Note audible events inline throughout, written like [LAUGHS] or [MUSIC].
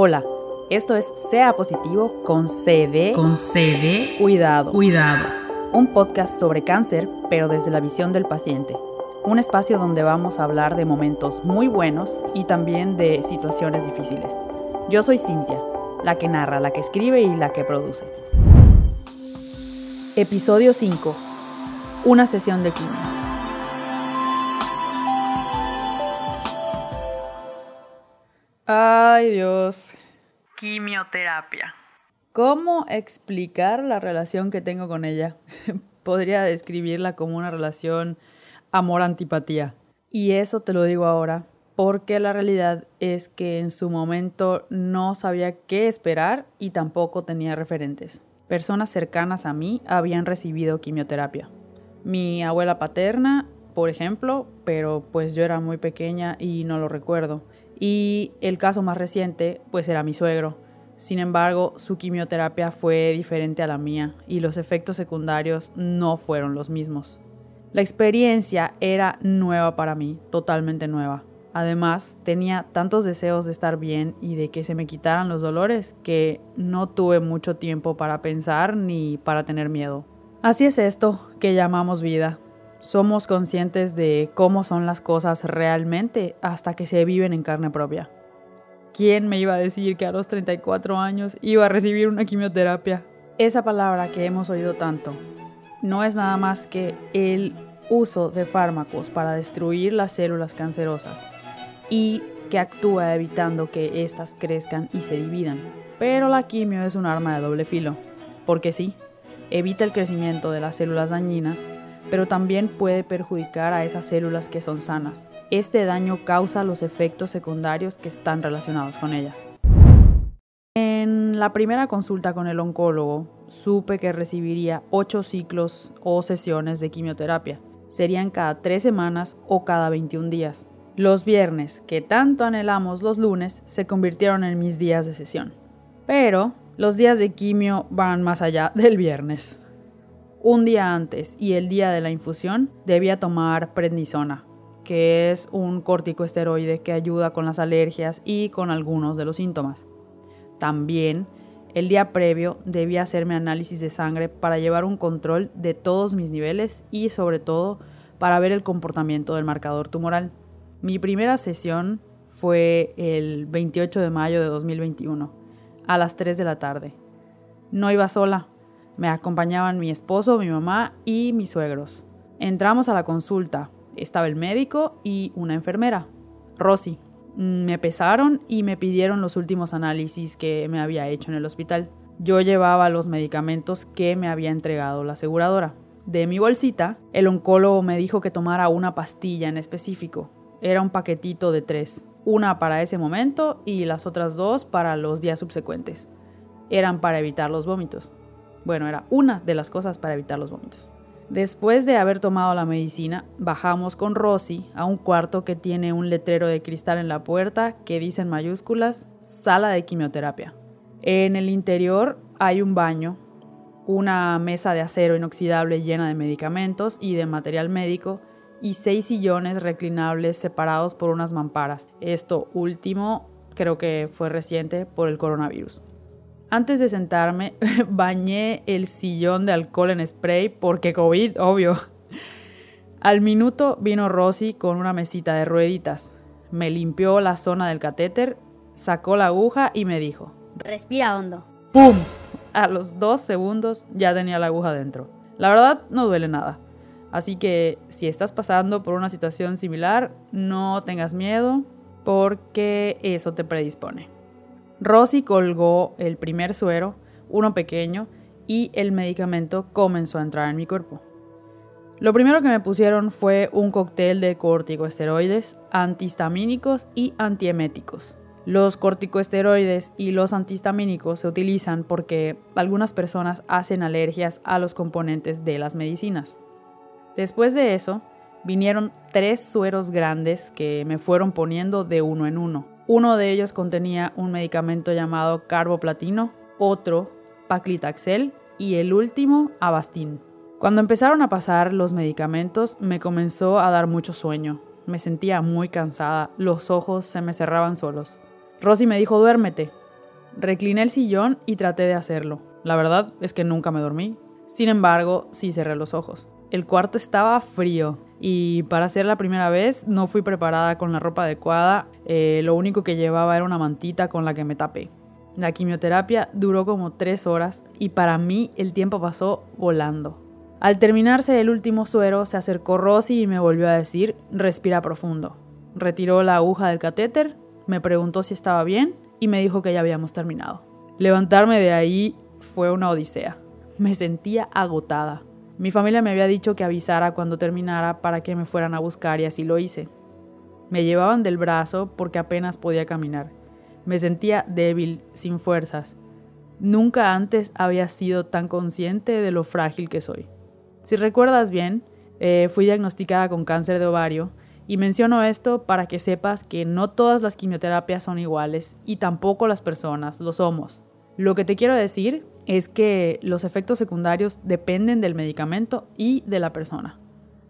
Hola, esto es Sea Positivo con CD. Con CD. Cuidado. Cuidado. Un podcast sobre cáncer, pero desde la visión del paciente. Un espacio donde vamos a hablar de momentos muy buenos y también de situaciones difíciles. Yo soy Cintia, la que narra, la que escribe y la que produce. Episodio 5. Una sesión de quimio. Ay Dios. Quimioterapia. ¿Cómo explicar la relación que tengo con ella? [LAUGHS] Podría describirla como una relación amor-antipatía. Y eso te lo digo ahora porque la realidad es que en su momento no sabía qué esperar y tampoco tenía referentes. Personas cercanas a mí habían recibido quimioterapia. Mi abuela paterna, por ejemplo, pero pues yo era muy pequeña y no lo recuerdo. Y el caso más reciente, pues era mi suegro. Sin embargo, su quimioterapia fue diferente a la mía y los efectos secundarios no fueron los mismos. La experiencia era nueva para mí, totalmente nueva. Además, tenía tantos deseos de estar bien y de que se me quitaran los dolores que no tuve mucho tiempo para pensar ni para tener miedo. Así es esto que llamamos vida. Somos conscientes de cómo son las cosas realmente hasta que se viven en carne propia. ¿Quién me iba a decir que a los 34 años iba a recibir una quimioterapia? Esa palabra que hemos oído tanto no es nada más que el uso de fármacos para destruir las células cancerosas y que actúa evitando que éstas crezcan y se dividan. Pero la quimio es un arma de doble filo, porque sí, evita el crecimiento de las células dañinas, pero también puede perjudicar a esas células que son sanas. Este daño causa los efectos secundarios que están relacionados con ella. En la primera consulta con el oncólogo, supe que recibiría 8 ciclos o sesiones de quimioterapia. Serían cada 3 semanas o cada 21 días. Los viernes, que tanto anhelamos los lunes, se convirtieron en mis días de sesión. Pero los días de quimio van más allá del viernes. Un día antes y el día de la infusión debía tomar prednisona, que es un corticoesteroide que ayuda con las alergias y con algunos de los síntomas. También el día previo debía hacerme análisis de sangre para llevar un control de todos mis niveles y sobre todo para ver el comportamiento del marcador tumoral. Mi primera sesión fue el 28 de mayo de 2021, a las 3 de la tarde. No iba sola, me acompañaban mi esposo, mi mamá y mis suegros. Entramos a la consulta, estaba el médico y una enfermera, Rosy. Me pesaron y me pidieron los últimos análisis que me había hecho en el hospital. Yo llevaba los medicamentos que me había entregado la aseguradora. De mi bolsita, el oncólogo me dijo que tomara una pastilla en específico, era un paquetito de tres, una para ese momento y las otras dos para los días subsecuentes. Eran para evitar los vómitos. Bueno, era una de las cosas para evitar los vómitos. Después de haber tomado la medicina, bajamos con Rosy a un cuarto que tiene un letrero de cristal en la puerta que dice en mayúsculas sala de quimioterapia. En el interior hay un baño, una mesa de acero inoxidable llena de medicamentos y de material médico y seis sillones reclinables separados por unas mamparas. Esto último creo que fue reciente por el coronavirus. Antes de sentarme, [LAUGHS] bañé el sillón de alcohol en spray porque COVID, obvio. Al minuto vino Rosy con una mesita de rueditas. Me limpió la zona del catéter, sacó la aguja y me dijo: Respira hondo. ¡Pum! A los dos segundos ya tenía la aguja dentro. La verdad, no duele nada. Así que si estás pasando por una situación similar, no tengas miedo porque eso te predispone. Rosy colgó el primer suero, uno pequeño, y el medicamento comenzó a entrar en mi cuerpo. Lo primero que me pusieron fue un cóctel de corticosteroides, antihistamínicos y antieméticos. Los corticosteroides y los antihistamínicos se utilizan porque algunas personas hacen alergias a los componentes de las medicinas. Después de eso, vinieron tres sueros grandes que me fueron poniendo de uno en uno. Uno de ellos contenía un medicamento llamado carboplatino, otro paclitaxel y el último Avastin. Cuando empezaron a pasar los medicamentos me comenzó a dar mucho sueño. Me sentía muy cansada, los ojos se me cerraban solos. Rosy me dijo duérmete, Recliné el sillón y traté de hacerlo. La verdad es que nunca me dormí. Sin embargo, sí cerré los ojos. El cuarto estaba frío y para hacer la primera vez no fui preparada con la ropa adecuada. Eh, lo único que llevaba era una mantita con la que me tapé. La quimioterapia duró como tres horas y para mí el tiempo pasó volando. Al terminarse el último suero, se acercó Rosy y me volvió a decir, respira profundo. Retiró la aguja del catéter, me preguntó si estaba bien y me dijo que ya habíamos terminado. Levantarme de ahí fue una odisea. Me sentía agotada. Mi familia me había dicho que avisara cuando terminara para que me fueran a buscar y así lo hice. Me llevaban del brazo porque apenas podía caminar. Me sentía débil, sin fuerzas. Nunca antes había sido tan consciente de lo frágil que soy. Si recuerdas bien, eh, fui diagnosticada con cáncer de ovario y menciono esto para que sepas que no todas las quimioterapias son iguales y tampoco las personas lo somos. Lo que te quiero decir es que los efectos secundarios dependen del medicamento y de la persona.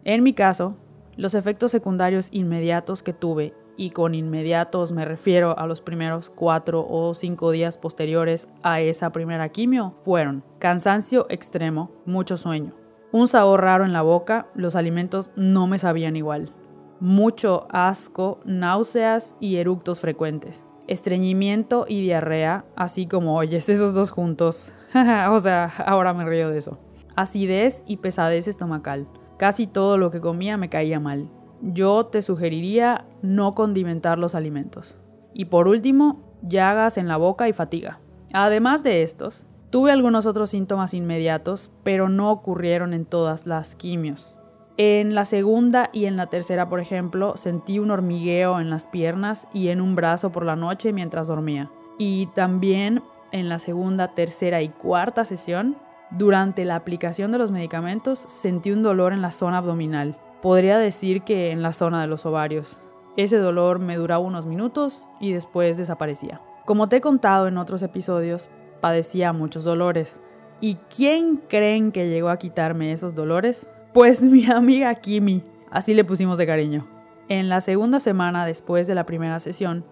En mi caso, los efectos secundarios inmediatos que tuve, y con inmediatos me refiero a los primeros cuatro o cinco días posteriores a esa primera quimio, fueron cansancio extremo, mucho sueño, un sabor raro en la boca, los alimentos no me sabían igual. Mucho asco, náuseas y eructos frecuentes. Estreñimiento y diarrea, así como oyes esos dos juntos. [LAUGHS] o sea, ahora me río de eso. Acidez y pesadez estomacal. Casi todo lo que comía me caía mal. Yo te sugeriría no condimentar los alimentos. Y por último, llagas en la boca y fatiga. Además de estos, Tuve algunos otros síntomas inmediatos, pero no ocurrieron en todas las quimios. En la segunda y en la tercera, por ejemplo, sentí un hormigueo en las piernas y en un brazo por la noche mientras dormía. Y también en la segunda, tercera y cuarta sesión, durante la aplicación de los medicamentos, sentí un dolor en la zona abdominal. Podría decir que en la zona de los ovarios. Ese dolor me duraba unos minutos y después desaparecía. Como te he contado en otros episodios, padecía muchos dolores. ¿Y quién creen que llegó a quitarme esos dolores? Pues mi [LAUGHS] amiga Kimi, así le pusimos de cariño. En la segunda semana después de la primera sesión,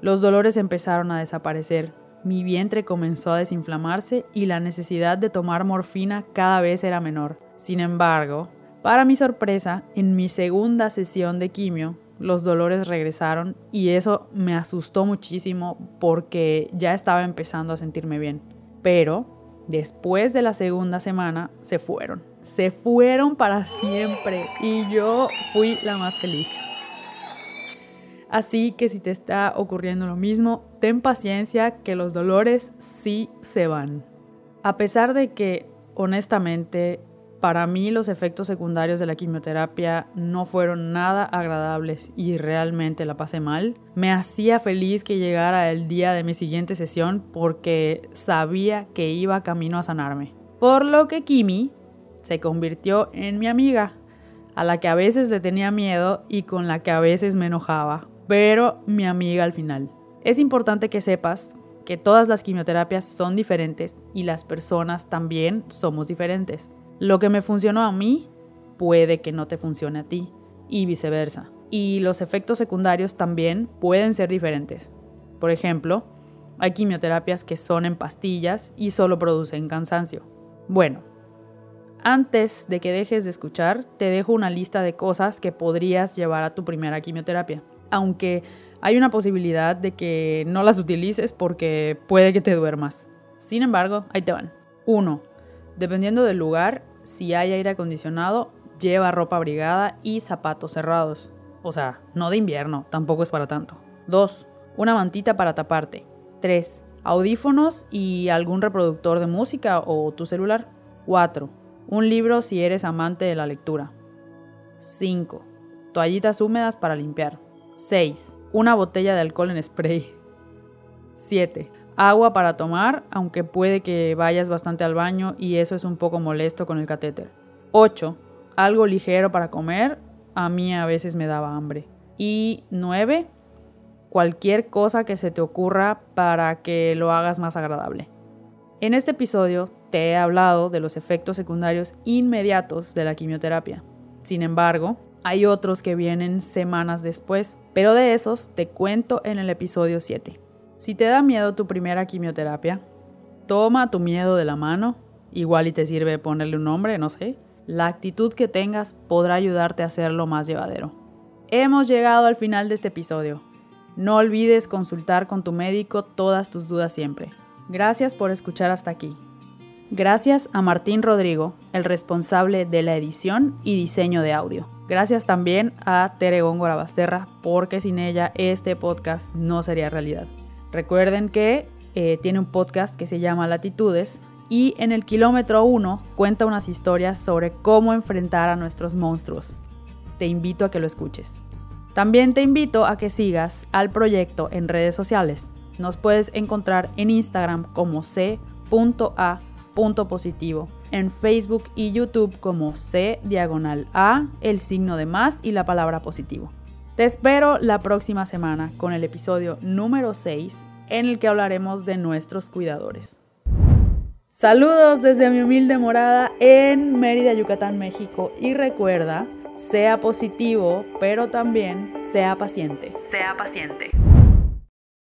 los dolores empezaron a desaparecer, mi vientre comenzó a desinflamarse y la necesidad de tomar morfina cada vez era menor. Sin embargo, para mi sorpresa, en mi segunda sesión de quimio, los dolores regresaron y eso me asustó muchísimo porque ya estaba empezando a sentirme bien. Pero después de la segunda semana se fueron. Se fueron para siempre y yo fui la más feliz. Así que si te está ocurriendo lo mismo, ten paciencia que los dolores sí se van. A pesar de que honestamente para mí los efectos secundarios de la quimioterapia no fueron nada agradables y realmente la pasé mal. Me hacía feliz que llegara el día de mi siguiente sesión porque sabía que iba camino a sanarme. Por lo que Kimi se convirtió en mi amiga, a la que a veces le tenía miedo y con la que a veces me enojaba, pero mi amiga al final. Es importante que sepas que todas las quimioterapias son diferentes y las personas también somos diferentes. Lo que me funcionó a mí puede que no te funcione a ti y viceversa. Y los efectos secundarios también pueden ser diferentes. Por ejemplo, hay quimioterapias que son en pastillas y solo producen cansancio. Bueno, antes de que dejes de escuchar, te dejo una lista de cosas que podrías llevar a tu primera quimioterapia. Aunque hay una posibilidad de que no las utilices porque puede que te duermas. Sin embargo, ahí te van. 1. Dependiendo del lugar, si hay aire acondicionado, lleva ropa abrigada y zapatos cerrados. O sea, no de invierno, tampoco es para tanto. 2. Una mantita para taparte. 3. Audífonos y algún reproductor de música o tu celular. 4. Un libro si eres amante de la lectura. 5. Toallitas húmedas para limpiar. 6. Una botella de alcohol en spray. 7 agua para tomar, aunque puede que vayas bastante al baño y eso es un poco molesto con el catéter. 8. Algo ligero para comer, a mí a veces me daba hambre. Y 9. Cualquier cosa que se te ocurra para que lo hagas más agradable. En este episodio te he hablado de los efectos secundarios inmediatos de la quimioterapia. Sin embargo, hay otros que vienen semanas después, pero de esos te cuento en el episodio 7. Si te da miedo tu primera quimioterapia, toma tu miedo de la mano, igual y te sirve ponerle un nombre, no sé. La actitud que tengas podrá ayudarte a hacerlo más llevadero. Hemos llegado al final de este episodio. No olvides consultar con tu médico todas tus dudas siempre. Gracias por escuchar hasta aquí. Gracias a Martín Rodrigo, el responsable de la edición y diseño de audio. Gracias también a Tere Góngora Basterra, porque sin ella este podcast no sería realidad. Recuerden que eh, tiene un podcast que se llama Latitudes y en el kilómetro 1 cuenta unas historias sobre cómo enfrentar a nuestros monstruos. Te invito a que lo escuches. También te invito a que sigas al proyecto en redes sociales. Nos puedes encontrar en Instagram como c.a.positivo, en Facebook y YouTube como c diagonal a, el signo de más y la palabra positivo. Te espero la próxima semana con el episodio número 6 en el que hablaremos de nuestros cuidadores. Saludos desde mi humilde morada en Mérida, Yucatán, México y recuerda sea positivo, pero también sea paciente. Sea paciente.